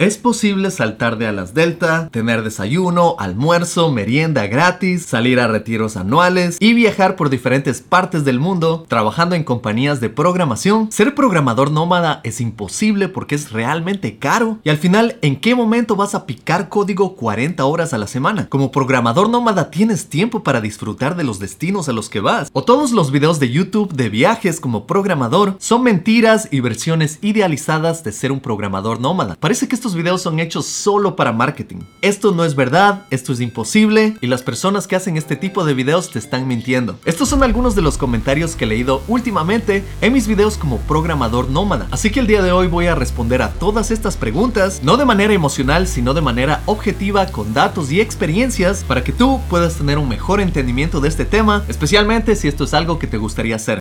¿Es posible saltar de alas delta, tener desayuno, almuerzo, merienda gratis, salir a retiros anuales y viajar por diferentes partes del mundo trabajando en compañías de programación? Ser programador nómada es imposible porque es realmente caro. Y al final, ¿en qué momento vas a picar código 40 horas a la semana? Como programador nómada tienes tiempo para disfrutar de los destinos a los que vas. O todos los videos de YouTube de viajes como programador son mentiras y versiones idealizadas de ser un programador nómada. Parece que estos videos son hechos solo para marketing. Esto no es verdad, esto es imposible y las personas que hacen este tipo de videos te están mintiendo. Estos son algunos de los comentarios que he leído últimamente en mis videos como programador nómada. Así que el día de hoy voy a responder a todas estas preguntas, no de manera emocional, sino de manera objetiva con datos y experiencias para que tú puedas tener un mejor entendimiento de este tema, especialmente si esto es algo que te gustaría hacer.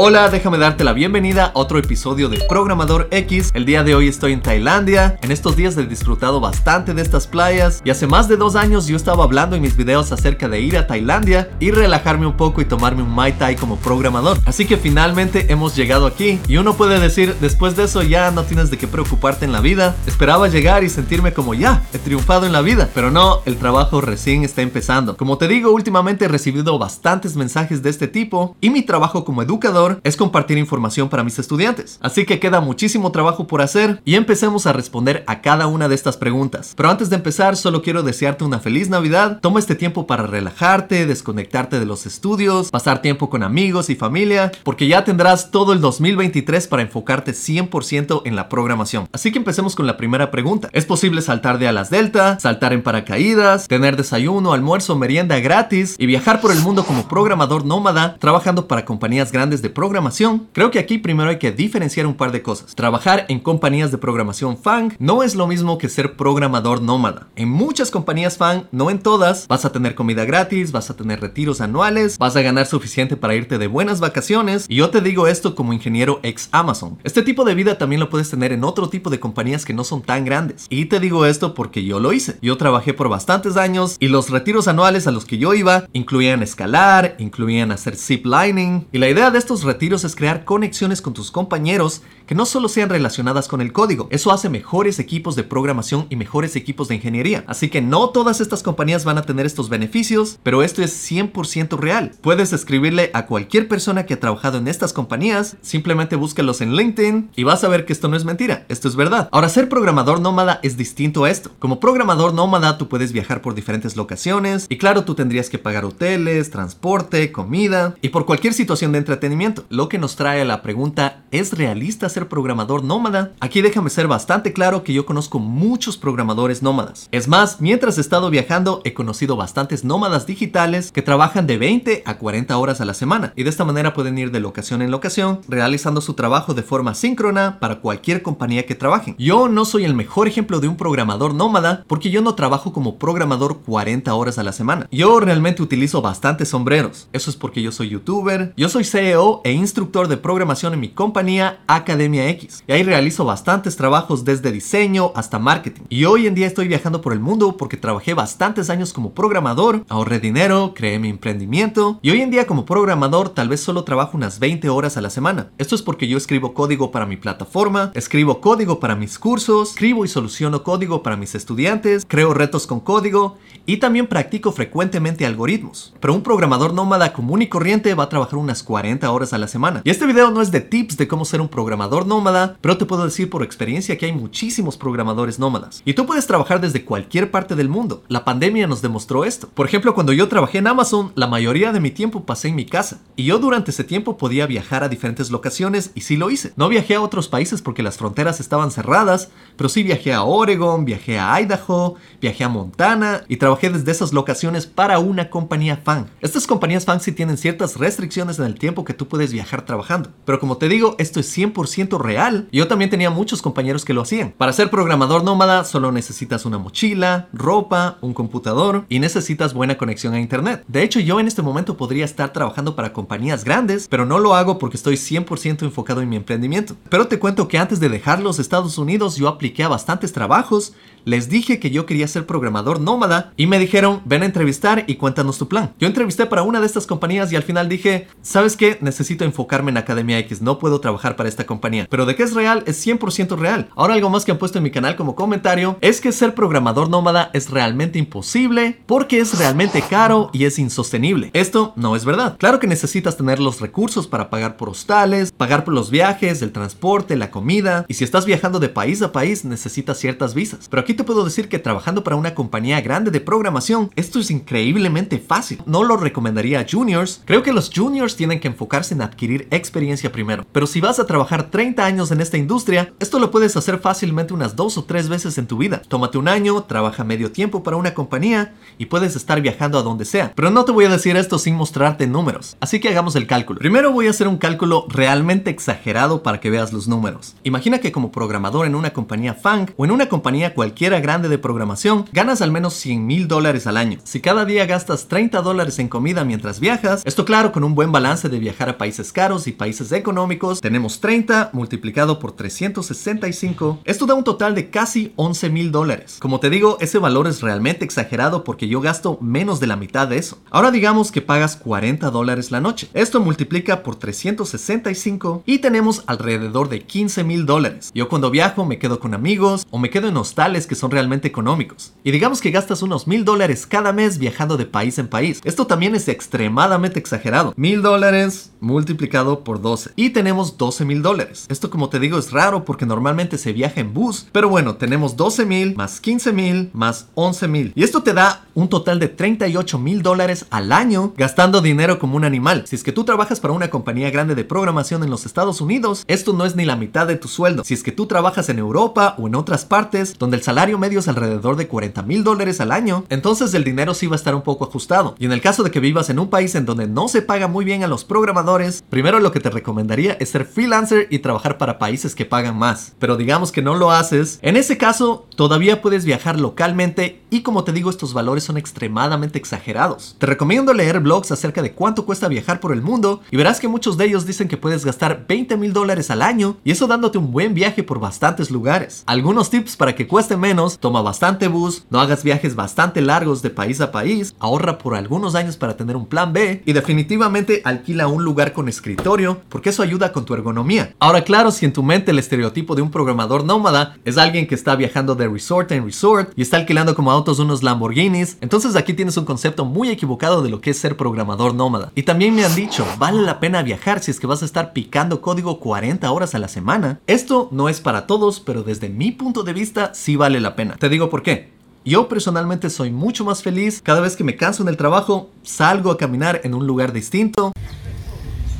Hola, déjame darte la bienvenida a otro episodio de Programador X. El día de hoy estoy en Tailandia. En estos días he disfrutado bastante de estas playas y hace más de dos años yo estaba hablando en mis videos acerca de ir a Tailandia y relajarme un poco y tomarme un Mai Tai como programador. Así que finalmente hemos llegado aquí y uno puede decir, después de eso ya no tienes de qué preocuparte en la vida. Esperaba llegar y sentirme como ya, he triunfado en la vida, pero no, el trabajo recién está empezando. Como te digo, últimamente he recibido bastantes mensajes de este tipo y mi trabajo como educador es compartir información para mis estudiantes. Así que queda muchísimo trabajo por hacer y empecemos a responder a cada una de estas preguntas. Pero antes de empezar, solo quiero desearte una feliz Navidad. Toma este tiempo para relajarte, desconectarte de los estudios, pasar tiempo con amigos y familia, porque ya tendrás todo el 2023 para enfocarte 100% en la programación. Así que empecemos con la primera pregunta. ¿Es posible saltar de alas delta, saltar en paracaídas, tener desayuno, almuerzo, merienda gratis y viajar por el mundo como programador nómada, trabajando para compañías grandes de programación, creo que aquí primero hay que diferenciar un par de cosas. Trabajar en compañías de programación FANG no es lo mismo que ser programador nómada. En muchas compañías FANG, no en todas, vas a tener comida gratis, vas a tener retiros anuales, vas a ganar suficiente para irte de buenas vacaciones. Y yo te digo esto como ingeniero ex Amazon. Este tipo de vida también lo puedes tener en otro tipo de compañías que no son tan grandes. Y te digo esto porque yo lo hice. Yo trabajé por bastantes años y los retiros anuales a los que yo iba incluían escalar, incluían hacer zip lining. Y la idea de estos retiros es crear conexiones con tus compañeros que no solo sean relacionadas con el código. Eso hace mejores equipos de programación y mejores equipos de ingeniería. Así que no todas estas compañías van a tener estos beneficios, pero esto es 100% real. Puedes escribirle a cualquier persona que ha trabajado en estas compañías, simplemente búscalos en LinkedIn y vas a ver que esto no es mentira, esto es verdad. Ahora, ser programador nómada es distinto a esto. Como programador nómada, tú puedes viajar por diferentes locaciones y claro, tú tendrías que pagar hoteles, transporte, comida y por cualquier situación de entretenimiento. Lo que nos trae a la pregunta, ¿es realista ser programador nómada? Aquí déjame ser bastante claro que yo conozco muchos programadores nómadas. Es más, mientras he estado viajando, he conocido bastantes nómadas digitales que trabajan de 20 a 40 horas a la semana y de esta manera pueden ir de locación en locación, realizando su trabajo de forma síncrona para cualquier compañía que trabajen. Yo no soy el mejor ejemplo de un programador nómada porque yo no trabajo como programador 40 horas a la semana. Yo realmente utilizo bastantes sombreros. Eso es porque yo soy youtuber, yo soy CEO e instructor de programación en mi compañía Academia X. Y ahí realizo bastantes trabajos desde diseño hasta marketing. Y hoy en día estoy viajando por el mundo porque trabajé bastantes años como programador, ahorré dinero, creé mi emprendimiento. Y hoy en día como programador tal vez solo trabajo unas 20 horas a la semana. Esto es porque yo escribo código para mi plataforma, escribo código para mis cursos, escribo y soluciono código para mis estudiantes, creo retos con código y también practico frecuentemente algoritmos. Pero un programador nómada común y corriente va a trabajar unas 40 horas a la semana y este video no es de tips de cómo ser un programador nómada, pero te puedo decir por experiencia que hay muchísimos programadores nómadas. Y tú puedes trabajar desde cualquier parte del mundo. La pandemia nos demostró esto. Por ejemplo, cuando yo trabajé en Amazon, la mayoría de mi tiempo pasé en mi casa. Y yo durante ese tiempo podía viajar a diferentes locaciones y sí lo hice. No viajé a otros países porque las fronteras estaban cerradas, pero sí viajé a Oregon, viajé a Idaho, viajé a Montana y trabajé desde esas locaciones para una compañía fan. Estas compañías fan sí tienen ciertas restricciones en el tiempo que tú puedes viajar trabajando. Pero como te digo, esto es 100% real. Yo también tenía muchos compañeros que lo hacían. Para ser programador nómada solo necesitas una mochila, ropa, un computador y necesitas buena conexión a internet. De hecho, yo en este momento podría estar trabajando para compañías grandes, pero no lo hago porque estoy 100% enfocado en mi emprendimiento. Pero te cuento que antes de dejar los Estados Unidos yo apliqué a bastantes trabajos les dije que yo quería ser programador nómada y me dijeron, ven a entrevistar y cuéntanos tu plan. Yo entrevisté para una de estas compañías y al final dije, ¿sabes qué? Necesito enfocarme en Academia X, no puedo trabajar para esta compañía. Pero de qué es real, es 100% real. Ahora algo más que han puesto en mi canal como comentario es que ser programador nómada es realmente imposible porque es realmente caro y es insostenible. Esto no es verdad. Claro que necesitas tener los recursos para pagar por hostales, pagar por los viajes, el transporte, la comida y si estás viajando de país a país necesitas ciertas visas. Pero aquí te puedo decir que trabajando para una compañía grande de programación, esto es increíblemente fácil. No lo recomendaría a juniors. Creo que los juniors tienen que enfocarse en adquirir experiencia primero. Pero si vas a trabajar 30 años en esta industria, esto lo puedes hacer fácilmente unas dos o tres veces en tu vida. Tómate un año, trabaja medio tiempo para una compañía y puedes estar viajando a donde sea. Pero no te voy a decir esto sin mostrarte números. Así que hagamos el cálculo. Primero voy a hacer un cálculo realmente exagerado para que veas los números. Imagina que como programador en una compañía funk o en una compañía cualquiera grande de programación, ganas al menos 100 mil dólares al año. Si cada día gastas 30 dólares en comida mientras viajas, esto claro con un buen balance de viajar a países caros y países económicos, tenemos 30 multiplicado por 365. Esto da un total de casi 11 mil dólares. Como te digo, ese valor es realmente exagerado porque yo gasto menos de la mitad de eso. Ahora digamos que pagas 40 dólares la noche. Esto multiplica por 365 y tenemos alrededor de 15 mil dólares. Yo cuando viajo me quedo con amigos o me quedo en hostales que son realmente económicos. Y digamos que gastas unos mil dólares cada mes viajando de país en país. Esto también es extremadamente exagerado. Mil dólares multiplicado por 12. Y tenemos 12 mil dólares. Esto como te digo es raro porque normalmente se viaja en bus. Pero bueno, tenemos 12 mil más 15 mil más 11 mil. Y esto te da un total de 38 mil dólares al año gastando dinero como un animal. Si es que tú trabajas para una compañía grande de programación en los Estados Unidos, esto no es ni la mitad de tu sueldo. Si es que tú trabajas en Europa o en otras partes donde el salario medio es alrededor de 40 mil dólares al año, entonces el dinero sí va a estar un poco ajustado. Y en el caso de que vivas en un país en donde no se paga muy bien a los programadores, primero lo que te recomendaría es ser freelancer y trabajar para países que pagan más. Pero digamos que no lo haces, en ese caso todavía puedes viajar localmente y como te digo estos valores son extremadamente exagerados. Te recomiendo leer blogs acerca de cuánto cuesta viajar por el mundo y verás que muchos de ellos dicen que puedes gastar 20 mil dólares al año y eso dándote un buen viaje por bastantes lugares. Algunos tips para que cueste toma bastante bus, no hagas viajes bastante largos de país a país, ahorra por algunos años para tener un plan B y definitivamente alquila un lugar con escritorio porque eso ayuda con tu ergonomía. Ahora claro, si en tu mente el estereotipo de un programador nómada es alguien que está viajando de resort en resort y está alquilando como autos unos Lamborghinis, entonces aquí tienes un concepto muy equivocado de lo que es ser programador nómada. Y también me han dicho, vale la pena viajar si es que vas a estar picando código 40 horas a la semana. Esto no es para todos, pero desde mi punto de vista sí vale la pena. Te digo por qué. Yo personalmente soy mucho más feliz cada vez que me canso en el trabajo, salgo a caminar en un lugar distinto.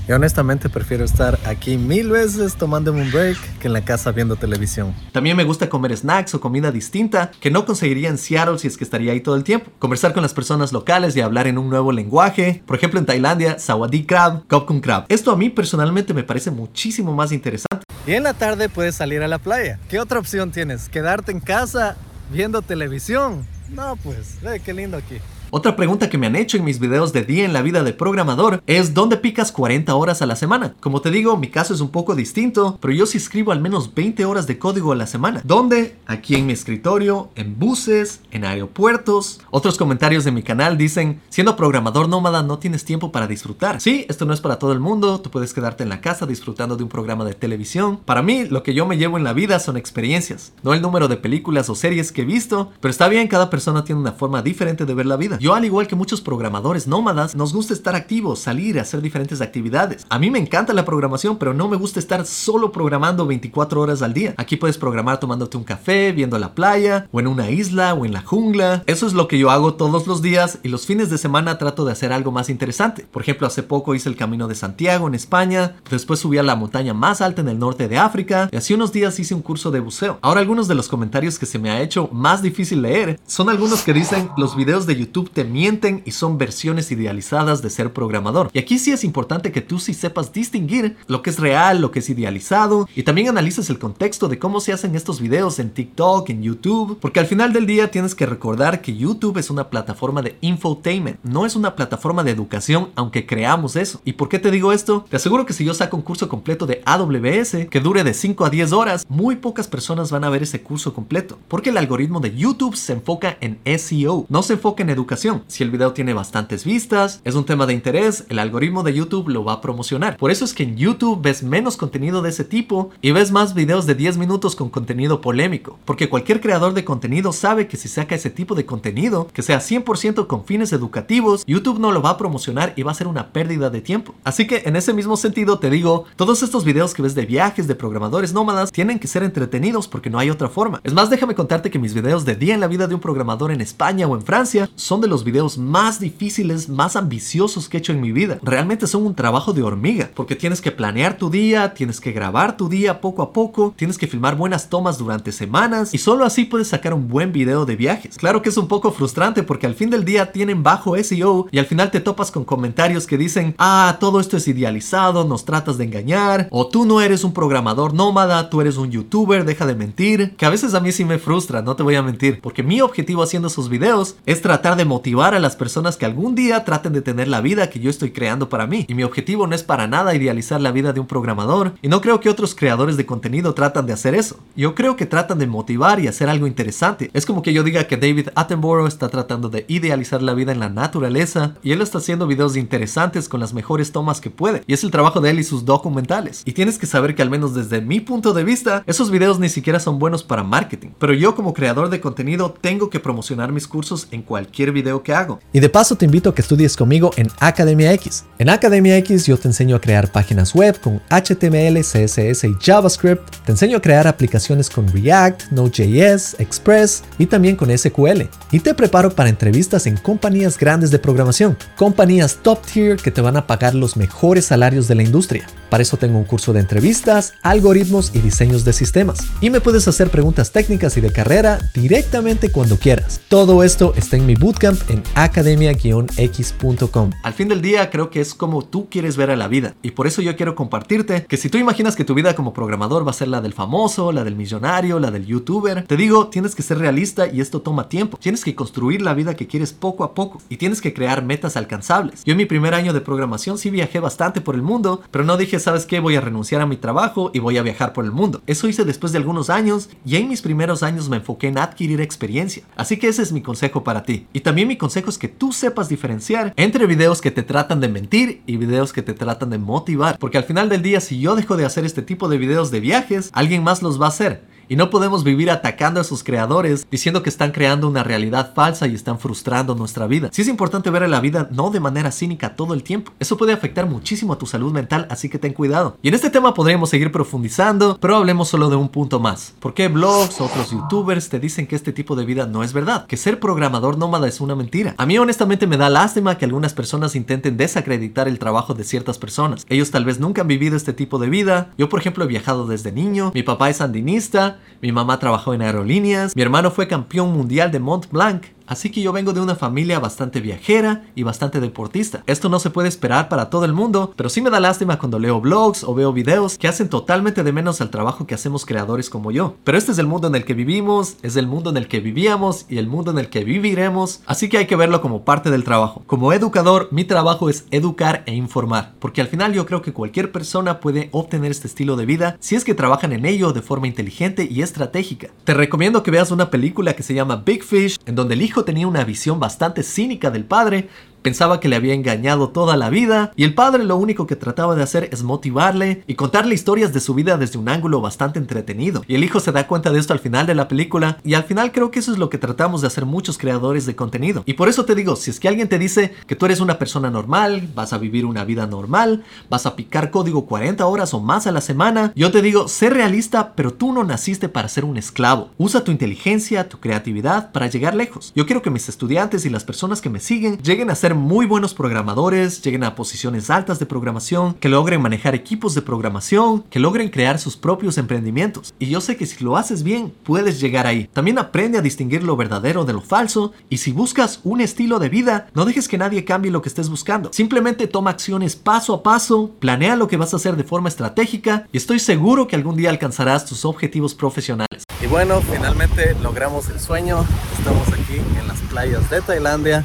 Y honestamente prefiero estar aquí mil veces tomándome un break que en la casa viendo televisión. También me gusta comer snacks o comida distinta que no conseguiría en Seattle si es que estaría ahí todo el tiempo. Conversar con las personas locales y hablar en un nuevo lenguaje. Por ejemplo, en Tailandia, Sawadee Crab, Kopkum Crab. Esto a mí personalmente me parece muchísimo más interesante. Y en la tarde puedes salir a la playa. ¿Qué otra opción tienes? ¿Quedarte en casa viendo televisión? No, pues, ve qué lindo aquí. Otra pregunta que me han hecho en mis videos de día en la vida de programador es ¿dónde picas 40 horas a la semana? Como te digo, mi caso es un poco distinto, pero yo sí escribo al menos 20 horas de código a la semana. ¿Dónde? Aquí en mi escritorio, en buses, en aeropuertos. Otros comentarios de mi canal dicen, siendo programador nómada no tienes tiempo para disfrutar. Sí, esto no es para todo el mundo, tú puedes quedarte en la casa disfrutando de un programa de televisión. Para mí, lo que yo me llevo en la vida son experiencias, no el número de películas o series que he visto, pero está bien, cada persona tiene una forma diferente de ver la vida. Yo al igual que muchos programadores nómadas, nos gusta estar activos, salir, hacer diferentes actividades. A mí me encanta la programación, pero no me gusta estar solo programando 24 horas al día. Aquí puedes programar tomándote un café, viendo la playa, o en una isla, o en la jungla. Eso es lo que yo hago todos los días y los fines de semana trato de hacer algo más interesante. Por ejemplo, hace poco hice el Camino de Santiago en España, después subí a la montaña más alta en el norte de África y hace unos días hice un curso de buceo. Ahora algunos de los comentarios que se me ha hecho más difícil leer son algunos que dicen los videos de YouTube Te mienten y son versiones idealizadas de ser programador. Y aquí sí es importante que tú sí sepas distinguir lo que es real, lo que es idealizado y también analices el contexto de cómo se hacen estos videos en TikTok, en YouTube, porque al final del día tienes que recordar que YouTube es una plataforma de infotainment, no es una plataforma de educación, aunque creamos eso. ¿Y por qué te digo esto? Te aseguro que si yo saco un curso completo de AWS que dure de 5 a 10 horas, muy pocas personas van a ver ese curso completo, porque el algoritmo de YouTube se enfoca en SEO, no se enfoca en educación. Si el video tiene bastantes vistas, es un tema de interés, el algoritmo de YouTube lo va a promocionar. Por eso es que en YouTube ves menos contenido de ese tipo y ves más videos de 10 minutos con contenido polémico, porque cualquier creador de contenido sabe que si saca ese tipo de contenido, que sea 100% con fines educativos, YouTube no lo va a promocionar y va a ser una pérdida de tiempo. Así que en ese mismo sentido te digo, todos estos videos que ves de viajes, de programadores nómadas, tienen que ser entretenidos porque no hay otra forma. Es más, déjame contarte que mis videos de día en la vida de un programador en España o en Francia son de los videos más difíciles, más ambiciosos que he hecho en mi vida. Realmente son un trabajo de hormiga, porque tienes que planear tu día, tienes que grabar tu día poco a poco, tienes que filmar buenas tomas durante semanas y solo así puedes sacar un buen video de viajes. Claro que es un poco frustrante porque al fin del día tienen bajo SEO y al final te topas con comentarios que dicen, ah, todo esto es idealizado, nos tratas de engañar, o tú no eres un programador nómada, tú eres un youtuber, deja de mentir, que a veces a mí sí me frustra, no te voy a mentir, porque mi objetivo haciendo esos videos es tratar de motivar a las personas que algún día traten de tener la vida que yo estoy creando para mí. Y mi objetivo no es para nada idealizar la vida de un programador, y no creo que otros creadores de contenido tratan de hacer eso. Yo creo que tratan de motivar y hacer algo interesante. Es como que yo diga que David Attenborough está tratando de idealizar la vida en la naturaleza, y él está haciendo videos interesantes con las mejores tomas que puede, y es el trabajo de él y sus documentales. Y tienes que saber que al menos desde mi punto de vista, esos videos ni siquiera son buenos para marketing. Pero yo como creador de contenido tengo que promocionar mis cursos en cualquier video que hago. Y de paso te invito a que estudies conmigo en Academia X. En Academia X yo te enseño a crear páginas web con HTML, CSS y JavaScript. Te enseño a crear aplicaciones con React, Node.js, Express y también con SQL. Y te preparo para entrevistas en compañías grandes de programación, compañías top tier que te van a pagar los mejores salarios de la industria. Para eso tengo un curso de entrevistas, algoritmos y diseños de sistemas. Y me puedes hacer preguntas técnicas y de carrera directamente cuando quieras. Todo esto está en mi bootcamp en academia-x.com. Al fin del día creo que es como tú quieres ver a la vida. Y por eso yo quiero compartirte que si tú imaginas que tu vida como programador va a ser la del famoso, la del millonario, la del youtuber, te digo, tienes que ser realista y esto toma tiempo. Tienes que construir la vida que quieres poco a poco y tienes que crear metas alcanzables. Yo en mi primer año de programación sí viajé bastante por el mundo, pero no dije ¿sabes qué? Voy a renunciar a mi trabajo y voy a viajar por el mundo. Eso hice después de algunos años y en mis primeros años me enfoqué en adquirir experiencia. Así que ese es mi consejo para ti. Y también mi consejo es que tú sepas diferenciar entre videos que te tratan de mentir y videos que te tratan de motivar. Porque al final del día, si yo dejo de hacer este tipo de videos de viajes, alguien más los va a hacer. Y no podemos vivir atacando a sus creadores diciendo que están creando una realidad falsa y están frustrando nuestra vida. Sí es importante ver a la vida no de manera cínica todo el tiempo. Eso puede afectar muchísimo a tu salud mental, así que ten cuidado. Y en este tema podríamos seguir profundizando, pero hablemos solo de un punto más. ¿Por qué blogs, otros youtubers te dicen que este tipo de vida no es verdad? Que ser programador nómada es una mentira. A mí honestamente me da lástima que algunas personas intenten desacreditar el trabajo de ciertas personas. Ellos tal vez nunca han vivido este tipo de vida. Yo por ejemplo he viajado desde niño, mi papá es sandinista, mi mamá trabajó en aerolíneas, mi hermano fue campeón mundial de Mont Blanc, Así que yo vengo de una familia bastante viajera y bastante deportista. Esto no se puede esperar para todo el mundo, pero sí me da lástima cuando leo blogs o veo videos que hacen totalmente de menos al trabajo que hacemos creadores como yo. Pero este es el mundo en el que vivimos, es el mundo en el que vivíamos y el mundo en el que viviremos, así que hay que verlo como parte del trabajo. Como educador, mi trabajo es educar e informar, porque al final yo creo que cualquier persona puede obtener este estilo de vida si es que trabajan en ello de forma inteligente y estratégica. Te recomiendo que veas una película que se llama Big Fish, en donde el tenía una visión bastante cínica del padre, Pensaba que le había engañado toda la vida y el padre lo único que trataba de hacer es motivarle y contarle historias de su vida desde un ángulo bastante entretenido. Y el hijo se da cuenta de esto al final de la película y al final creo que eso es lo que tratamos de hacer muchos creadores de contenido. Y por eso te digo, si es que alguien te dice que tú eres una persona normal, vas a vivir una vida normal, vas a picar código 40 horas o más a la semana, yo te digo, sé realista, pero tú no naciste para ser un esclavo. Usa tu inteligencia, tu creatividad para llegar lejos. Yo quiero que mis estudiantes y las personas que me siguen lleguen a ser muy buenos programadores, lleguen a posiciones altas de programación, que logren manejar equipos de programación, que logren crear sus propios emprendimientos. Y yo sé que si lo haces bien, puedes llegar ahí. También aprende a distinguir lo verdadero de lo falso y si buscas un estilo de vida, no dejes que nadie cambie lo que estés buscando. Simplemente toma acciones paso a paso, planea lo que vas a hacer de forma estratégica y estoy seguro que algún día alcanzarás tus objetivos profesionales. Y bueno, finalmente logramos el sueño. Estamos aquí en las playas de Tailandia,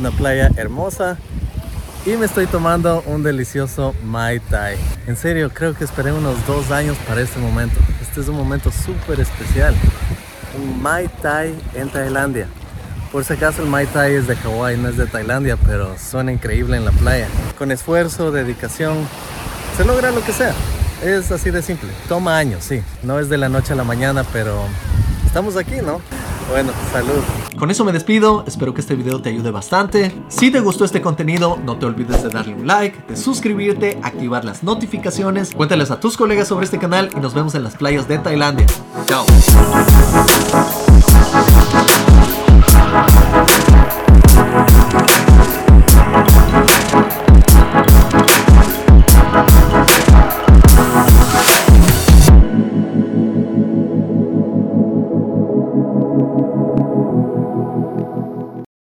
una playa hermosa. Y me estoy tomando un delicioso Mai Tai. En serio, creo que esperé unos dos años para este momento. Este es un momento súper especial. Un Mai Tai en Tailandia. Por si acaso el Mai Tai es de Hawái, no es de Tailandia, pero suena increíble en la playa. Con esfuerzo, dedicación, se logra lo que sea. Es así de simple. Toma años, sí. No es de la noche a la mañana, pero estamos aquí, ¿no? Bueno, salud. Con eso me despido, espero que este video te ayude bastante. Si te gustó este contenido, no te olvides de darle un like, de suscribirte, activar las notificaciones, cuéntales a tus colegas sobre este canal y nos vemos en las playas de Tailandia. Chao.